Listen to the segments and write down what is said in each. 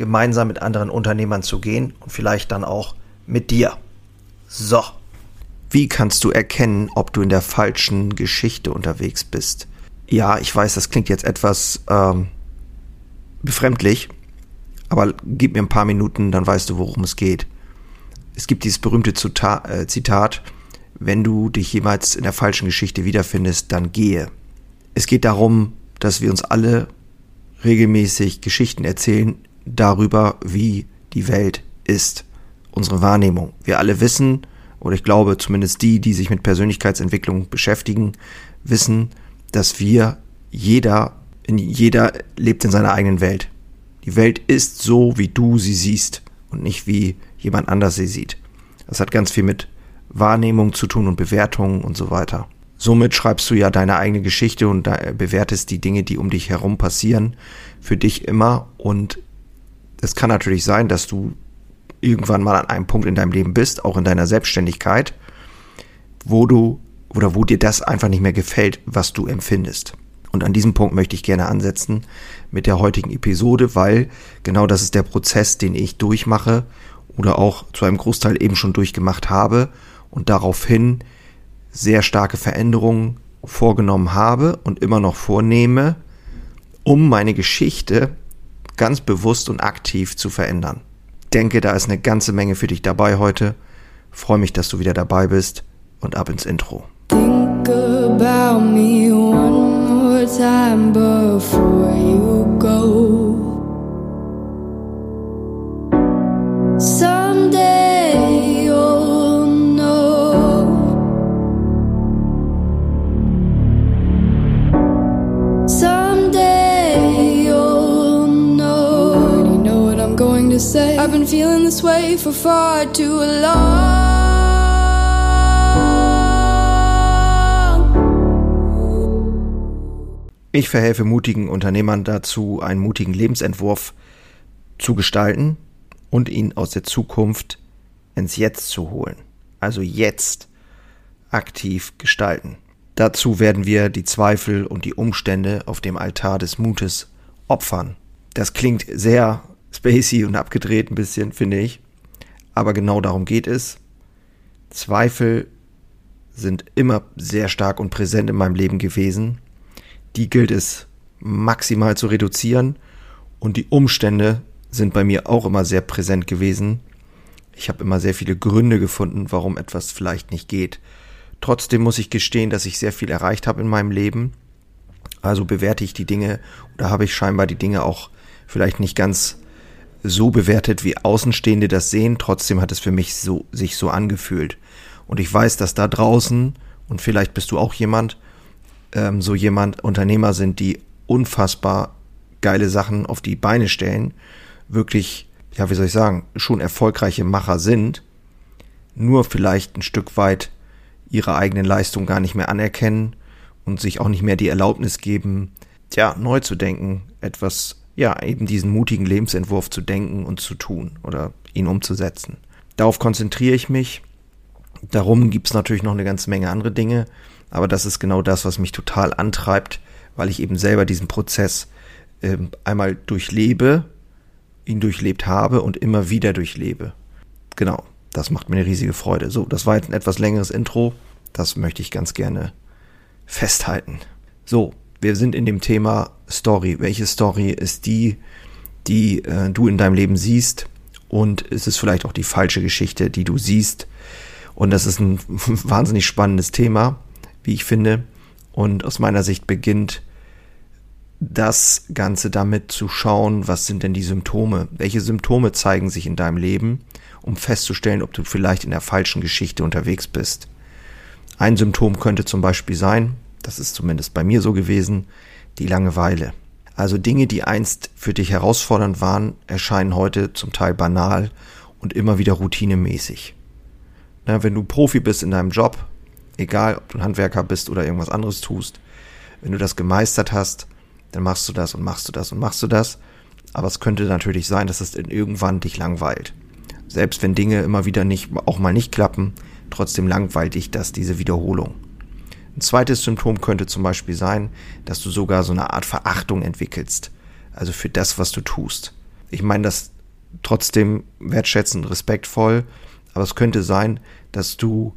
gemeinsam mit anderen Unternehmern zu gehen und vielleicht dann auch mit dir. So. Wie kannst du erkennen, ob du in der falschen Geschichte unterwegs bist? Ja, ich weiß, das klingt jetzt etwas ähm, befremdlich, aber gib mir ein paar Minuten, dann weißt du, worum es geht. Es gibt dieses berühmte äh, Zitat, wenn du dich jemals in der falschen Geschichte wiederfindest, dann gehe. Es geht darum, dass wir uns alle regelmäßig Geschichten erzählen, darüber, wie die Welt ist, unsere Wahrnehmung. Wir alle wissen, oder ich glaube zumindest die, die sich mit Persönlichkeitsentwicklung beschäftigen, wissen, dass wir jeder, jeder lebt in seiner eigenen Welt. Die Welt ist so, wie du sie siehst und nicht wie jemand anders sie sieht. Das hat ganz viel mit Wahrnehmung zu tun und Bewertungen und so weiter. Somit schreibst du ja deine eigene Geschichte und bewertest die Dinge, die um dich herum passieren, für dich immer und es kann natürlich sein, dass du irgendwann mal an einem Punkt in deinem Leben bist, auch in deiner Selbstständigkeit, wo du oder wo dir das einfach nicht mehr gefällt, was du empfindest. Und an diesem Punkt möchte ich gerne ansetzen mit der heutigen Episode, weil genau das ist der Prozess, den ich durchmache oder auch zu einem Großteil eben schon durchgemacht habe und daraufhin sehr starke Veränderungen vorgenommen habe und immer noch vornehme, um meine Geschichte ganz bewusst und aktiv zu verändern. Denke, da ist eine ganze Menge für dich dabei heute. Freue mich, dass du wieder dabei bist und ab ins Intro. Think about me one more time before you feeling this way for far too long. Ich verhelfe mutigen Unternehmern dazu, einen mutigen Lebensentwurf zu gestalten und ihn aus der Zukunft ins Jetzt zu holen. Also jetzt aktiv gestalten. Dazu werden wir die Zweifel und die Umstände auf dem Altar des Mutes opfern. Das klingt sehr spacey und abgedreht ein bisschen, finde ich. Aber genau darum geht es. Zweifel sind immer sehr stark und präsent in meinem Leben gewesen die gilt es maximal zu reduzieren und die Umstände sind bei mir auch immer sehr präsent gewesen. Ich habe immer sehr viele Gründe gefunden, warum etwas vielleicht nicht geht. Trotzdem muss ich gestehen, dass ich sehr viel erreicht habe in meinem Leben. Also bewerte ich die Dinge oder habe ich scheinbar die Dinge auch vielleicht nicht ganz so bewertet, wie Außenstehende das sehen. Trotzdem hat es für mich so, sich so angefühlt. Und ich weiß, dass da draußen, und vielleicht bist du auch jemand, ähm, so jemand Unternehmer sind, die unfassbar geile Sachen auf die Beine stellen, wirklich, ja, wie soll ich sagen, schon erfolgreiche Macher sind, nur vielleicht ein Stück weit ihre eigenen Leistungen gar nicht mehr anerkennen und sich auch nicht mehr die Erlaubnis geben, ja, neu zu denken, etwas, ja, eben diesen mutigen Lebensentwurf zu denken und zu tun oder ihn umzusetzen. Darauf konzentriere ich mich. Darum gibt es natürlich noch eine ganze Menge andere Dinge, aber das ist genau das, was mich total antreibt, weil ich eben selber diesen Prozess äh, einmal durchlebe, ihn durchlebt habe und immer wieder durchlebe. Genau, das macht mir eine riesige Freude. So, das war jetzt ein etwas längeres Intro. Das möchte ich ganz gerne festhalten. So, wir sind in dem Thema Story. Welche Story ist die, die äh, du in deinem Leben siehst? Und ist es vielleicht auch die falsche Geschichte, die du siehst? Und das ist ein wahnsinnig spannendes Thema wie ich finde. Und aus meiner Sicht beginnt das Ganze damit zu schauen, was sind denn die Symptome? Welche Symptome zeigen sich in deinem Leben, um festzustellen, ob du vielleicht in der falschen Geschichte unterwegs bist. Ein Symptom könnte zum Beispiel sein, das ist zumindest bei mir so gewesen, die Langeweile. Also Dinge, die einst für dich herausfordernd waren, erscheinen heute zum Teil banal und immer wieder routinemäßig. Na, wenn du Profi bist in deinem Job, egal ob du ein Handwerker bist oder irgendwas anderes tust, wenn du das gemeistert hast, dann machst du das und machst du das und machst du das. Aber es könnte natürlich sein, dass es irgendwann dich langweilt. Selbst wenn Dinge immer wieder nicht, auch mal nicht klappen, trotzdem langweilt dich das, diese Wiederholung. Ein zweites Symptom könnte zum Beispiel sein, dass du sogar so eine Art Verachtung entwickelst. Also für das, was du tust. Ich meine das trotzdem wertschätzend, respektvoll, aber es könnte sein, dass du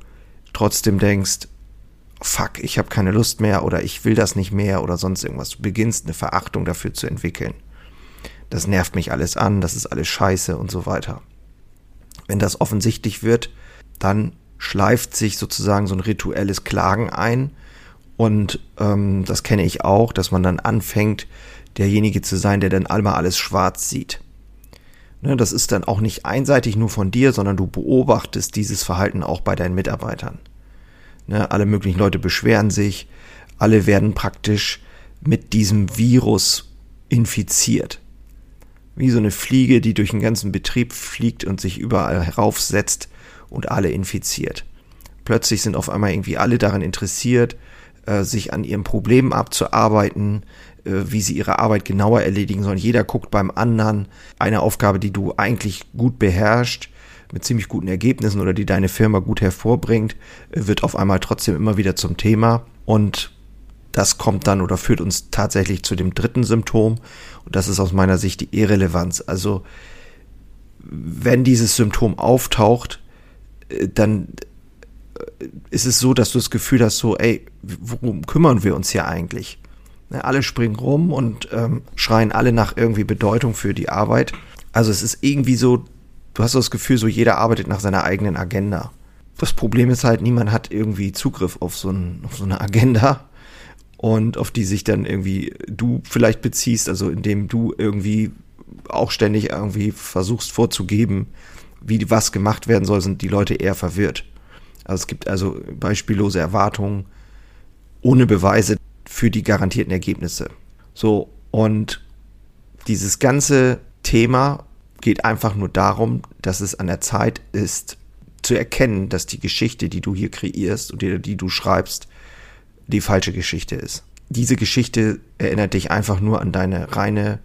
trotzdem denkst, fuck, ich habe keine Lust mehr oder ich will das nicht mehr oder sonst irgendwas. Du beginnst eine Verachtung dafür zu entwickeln. Das nervt mich alles an, das ist alles scheiße und so weiter. Wenn das offensichtlich wird, dann schleift sich sozusagen so ein rituelles Klagen ein. Und ähm, das kenne ich auch, dass man dann anfängt, derjenige zu sein, der dann einmal alles schwarz sieht. Ne, das ist dann auch nicht einseitig nur von dir, sondern du beobachtest dieses Verhalten auch bei deinen Mitarbeitern. Ne, alle möglichen Leute beschweren sich, alle werden praktisch mit diesem Virus infiziert. Wie so eine Fliege, die durch den ganzen Betrieb fliegt und sich überall heraufsetzt und alle infiziert. Plötzlich sind auf einmal irgendwie alle daran interessiert, äh, sich an ihrem Problem abzuarbeiten, äh, wie sie ihre Arbeit genauer erledigen sollen. Jeder guckt beim anderen eine Aufgabe, die du eigentlich gut beherrschst, mit ziemlich guten Ergebnissen oder die deine Firma gut hervorbringt, äh, wird auf einmal trotzdem immer wieder zum Thema. Und das kommt dann oder führt uns tatsächlich zu dem dritten Symptom. Und das ist aus meiner Sicht die Irrelevanz. Also, wenn dieses Symptom auftaucht, dann ist es so, dass du das Gefühl hast, so, ey, worum kümmern wir uns hier eigentlich? Ne, alle springen rum und ähm, schreien alle nach irgendwie Bedeutung für die Arbeit. Also es ist irgendwie so, du hast das Gefühl, so jeder arbeitet nach seiner eigenen Agenda. Das Problem ist halt, niemand hat irgendwie Zugriff auf so, ein, auf so eine Agenda und auf die sich dann irgendwie du vielleicht beziehst, also indem du irgendwie auch ständig irgendwie versuchst vorzugeben, wie was gemacht werden soll, sind die Leute eher verwirrt. Also es gibt also beispiellose Erwartungen ohne Beweise für die garantierten Ergebnisse. So, und dieses ganze Thema geht einfach nur darum, dass es an der Zeit ist, zu erkennen, dass die Geschichte, die du hier kreierst und die, die du schreibst, die falsche Geschichte ist. Diese Geschichte erinnert dich einfach nur an deine reine,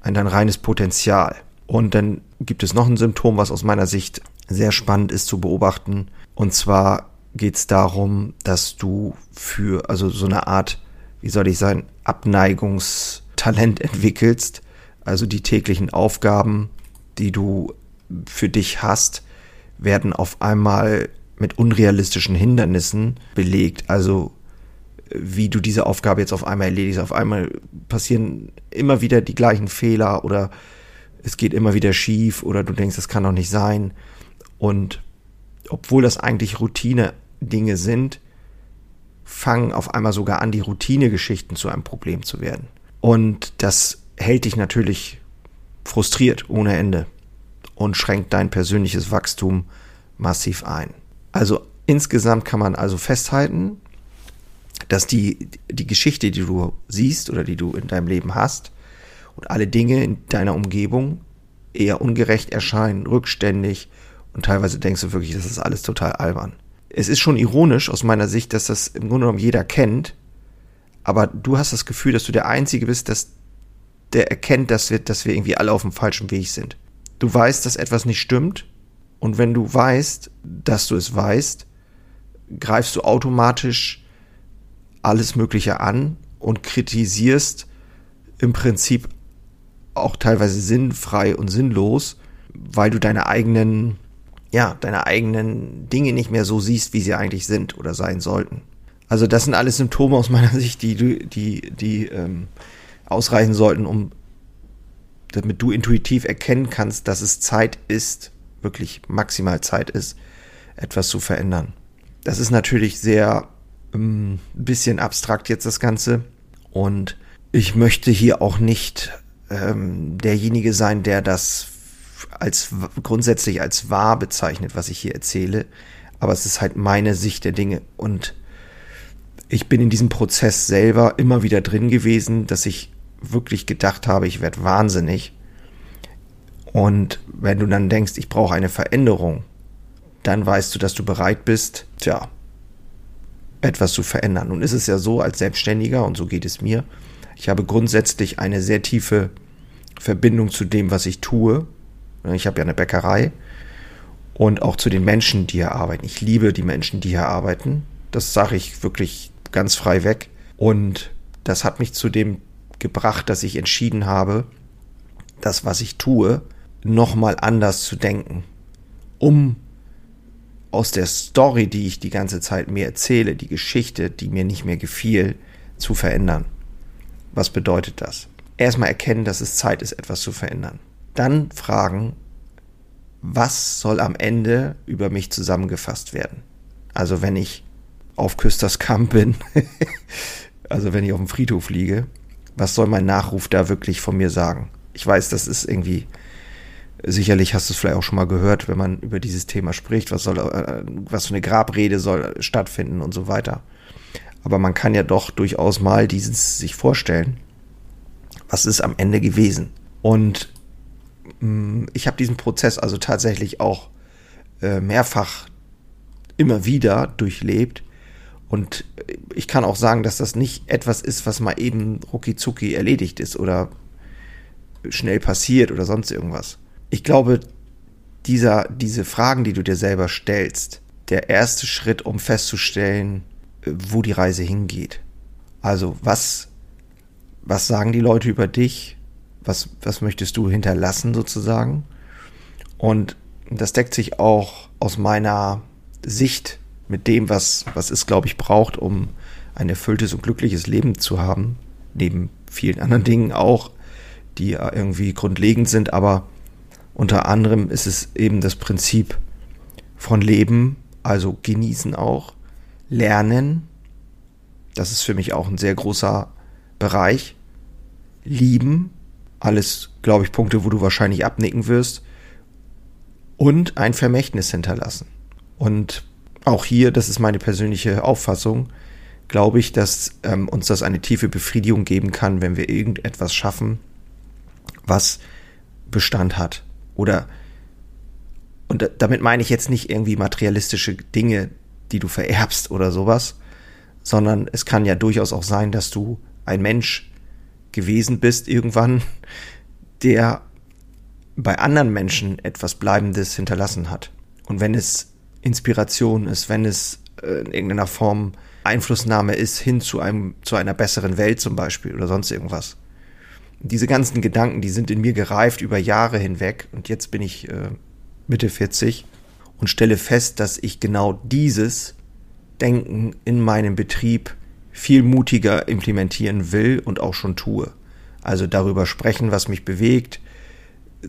an dein reines Potenzial. Und dann gibt es noch ein Symptom, was aus meiner Sicht sehr spannend ist zu beobachten. Und zwar geht es darum, dass du für, also so eine Art, wie soll ich sagen, Abneigungstalent entwickelst. Also die täglichen Aufgaben, die du für dich hast, werden auf einmal mit unrealistischen Hindernissen belegt. Also wie du diese Aufgabe jetzt auf einmal erledigst. Auf einmal passieren immer wieder die gleichen Fehler oder es geht immer wieder schief oder du denkst, das kann doch nicht sein. Und obwohl das eigentlich Routine-Dinge sind, fangen auf einmal sogar an, die Routine-Geschichten zu einem Problem zu werden. Und das hält dich natürlich frustriert ohne Ende und schränkt dein persönliches Wachstum massiv ein. Also insgesamt kann man also festhalten, dass die, die Geschichte, die du siehst oder die du in deinem Leben hast und alle Dinge in deiner Umgebung eher ungerecht erscheinen, rückständig und teilweise denkst du wirklich, das ist alles total albern. Es ist schon ironisch aus meiner Sicht, dass das im Grunde genommen jeder kennt, aber du hast das Gefühl, dass du der Einzige bist, dass der erkennt, dass wir, dass wir irgendwie alle auf dem falschen Weg sind. Du weißt, dass etwas nicht stimmt und wenn du weißt, dass du es weißt, greifst du automatisch alles Mögliche an und kritisierst im Prinzip auch teilweise sinnfrei und sinnlos, weil du deine eigenen ja, deine eigenen Dinge nicht mehr so siehst, wie sie eigentlich sind oder sein sollten. Also das sind alles Symptome aus meiner Sicht, die du, die, die ähm, ausreichen sollten, um damit du intuitiv erkennen kannst, dass es Zeit ist, wirklich maximal Zeit ist, etwas zu verändern. Das ist natürlich sehr ähm, ein bisschen abstrakt jetzt das Ganze und ich möchte hier auch nicht ähm, derjenige sein, der das als grundsätzlich als wahr bezeichnet, was ich hier erzähle, aber es ist halt meine Sicht der Dinge und ich bin in diesem Prozess selber immer wieder drin gewesen, dass ich wirklich gedacht habe, ich werde wahnsinnig. Und wenn du dann denkst, ich brauche eine Veränderung, dann weißt du, dass du bereit bist, tja, etwas zu verändern. Nun ist es ja so als Selbstständiger, und so geht es mir, ich habe grundsätzlich eine sehr tiefe Verbindung zu dem, was ich tue. Ich habe ja eine Bäckerei und auch zu den Menschen, die hier arbeiten. Ich liebe die Menschen, die hier arbeiten. Das sage ich wirklich ganz frei weg. Und das hat mich zu dem gebracht, dass ich entschieden habe, das, was ich tue, nochmal anders zu denken, um aus der Story, die ich die ganze Zeit mir erzähle, die Geschichte, die mir nicht mehr gefiel, zu verändern. Was bedeutet das? Erstmal erkennen, dass es Zeit ist, etwas zu verändern. Dann fragen, was soll am Ende über mich zusammengefasst werden? Also wenn ich auf Küsterskamp bin, also wenn ich auf dem Friedhof liege, was soll mein Nachruf da wirklich von mir sagen? Ich weiß, das ist irgendwie, sicherlich hast du es vielleicht auch schon mal gehört, wenn man über dieses Thema spricht, was soll, äh, was für eine Grabrede soll stattfinden und so weiter. Aber man kann ja doch durchaus mal dieses sich vorstellen, was ist am Ende gewesen. Und mh, mm, ich habe diesen Prozess also tatsächlich auch äh, mehrfach immer wieder durchlebt. Und ich kann auch sagen, dass das nicht etwas ist, was mal eben rucki erledigt ist oder schnell passiert oder sonst irgendwas. Ich glaube, dieser, diese Fragen, die du dir selber stellst, der erste Schritt, um festzustellen, wo die Reise hingeht. Also was, was sagen die Leute über dich? Was, was möchtest du hinterlassen sozusagen? Und das deckt sich auch aus meiner Sicht mit dem, was, was es, glaube ich, braucht, um ein erfülltes und glückliches Leben zu haben. Neben vielen anderen Dingen auch, die irgendwie grundlegend sind, aber unter anderem ist es eben das Prinzip von Leben, also genießen auch, Lernen, das ist für mich auch ein sehr großer Bereich. Lieben, alles, glaube ich, Punkte, wo du wahrscheinlich abnicken wirst. Und ein Vermächtnis hinterlassen. Und auch hier, das ist meine persönliche Auffassung, glaube ich, dass ähm, uns das eine tiefe Befriedigung geben kann, wenn wir irgendetwas schaffen, was Bestand hat. Oder, und damit meine ich jetzt nicht irgendwie materialistische Dinge, die du vererbst oder sowas, sondern es kann ja durchaus auch sein, dass du ein Mensch gewesen bist irgendwann, der bei anderen Menschen etwas Bleibendes hinterlassen hat. Und wenn es Inspiration ist, wenn es äh, in irgendeiner Form Einflussnahme ist hin zu einem, zu einer besseren Welt zum Beispiel oder sonst irgendwas. diese ganzen Gedanken, die sind in mir gereift über Jahre hinweg und jetzt bin ich äh, Mitte 40 und stelle fest, dass ich genau dieses Denken in meinem Betrieb viel mutiger implementieren will und auch schon tue. Also darüber sprechen, was mich bewegt,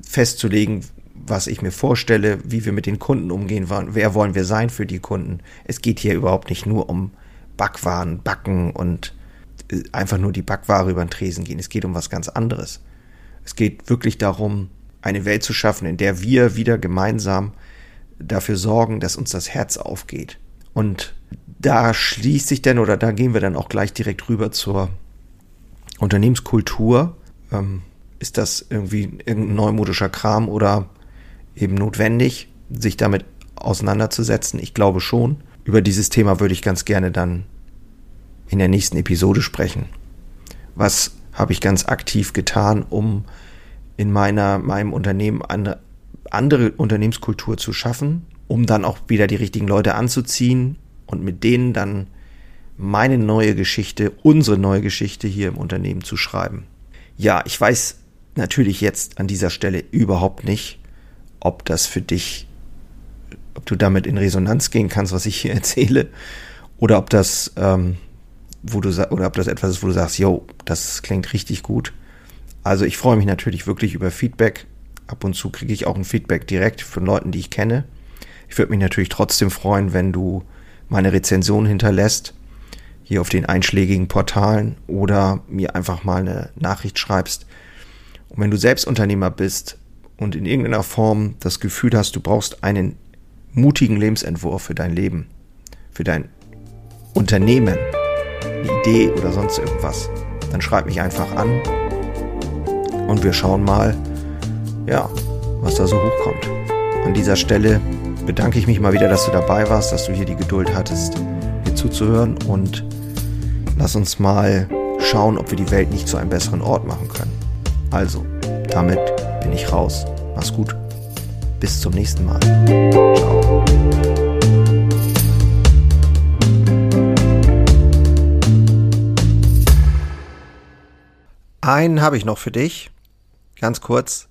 festzulegen, was ich mir vorstelle, wie wir mit den Kunden umgehen wollen, wer wollen wir sein für die Kunden. Es geht hier überhaupt nicht nur um Backwaren, Backen und äh, einfach nur die Backware über den Tresen gehen. Es geht um was ganz anderes. Es geht wirklich darum, eine Welt zu schaffen, in der wir wieder gemeinsam dafür sorgen, dass uns das Herz aufgeht. Und da schließt sich dann oder da gehen wir dann auch gleich direkt rüber zur Unternehmenskultur. Ähm, ist das irgendwie irgendein neumodischer Kram oder eben notwendig, sich damit auseinanderzusetzen? Ich glaube schon. Über dieses Thema würde ich ganz gerne dann in der nächsten Episode sprechen. Was habe ich ganz aktiv getan, um in meiner, meinem Unternehmen eine andere Unternehmenskultur zu schaffen, um dann auch wieder die richtigen Leute anzuziehen und mit denen dann meine neue Geschichte, unsere neue Geschichte hier im Unternehmen zu schreiben. Ja, ich weiß natürlich jetzt an dieser Stelle überhaupt nicht, ob das für dich, ob du damit in Resonanz gehen kannst, was ich hier erzähle, oder ob das, ähm, wo du oder ob das etwas ist, wo du sagst, yo, das klingt richtig gut. Also ich freue mich natürlich wirklich über Feedback. Ab und zu kriege ich auch ein Feedback direkt von Leuten, die ich kenne. Ich würde mich natürlich trotzdem freuen, wenn du meine Rezension hinterlässt, hier auf den einschlägigen Portalen oder mir einfach mal eine Nachricht schreibst. Und wenn du selbst Unternehmer bist und in irgendeiner Form das Gefühl hast, du brauchst einen mutigen Lebensentwurf für dein Leben, für dein Unternehmen, eine Idee oder sonst irgendwas, dann schreib mich einfach an und wir schauen mal, ja, was da so hochkommt. An dieser Stelle bedanke ich mich mal wieder, dass du dabei warst, dass du hier die Geduld hattest, hier zuzuhören und lass uns mal schauen, ob wir die Welt nicht zu einem besseren Ort machen können. Also, damit bin ich raus. Mach's gut. Bis zum nächsten Mal. Ciao. Einen habe ich noch für dich. Ganz kurz.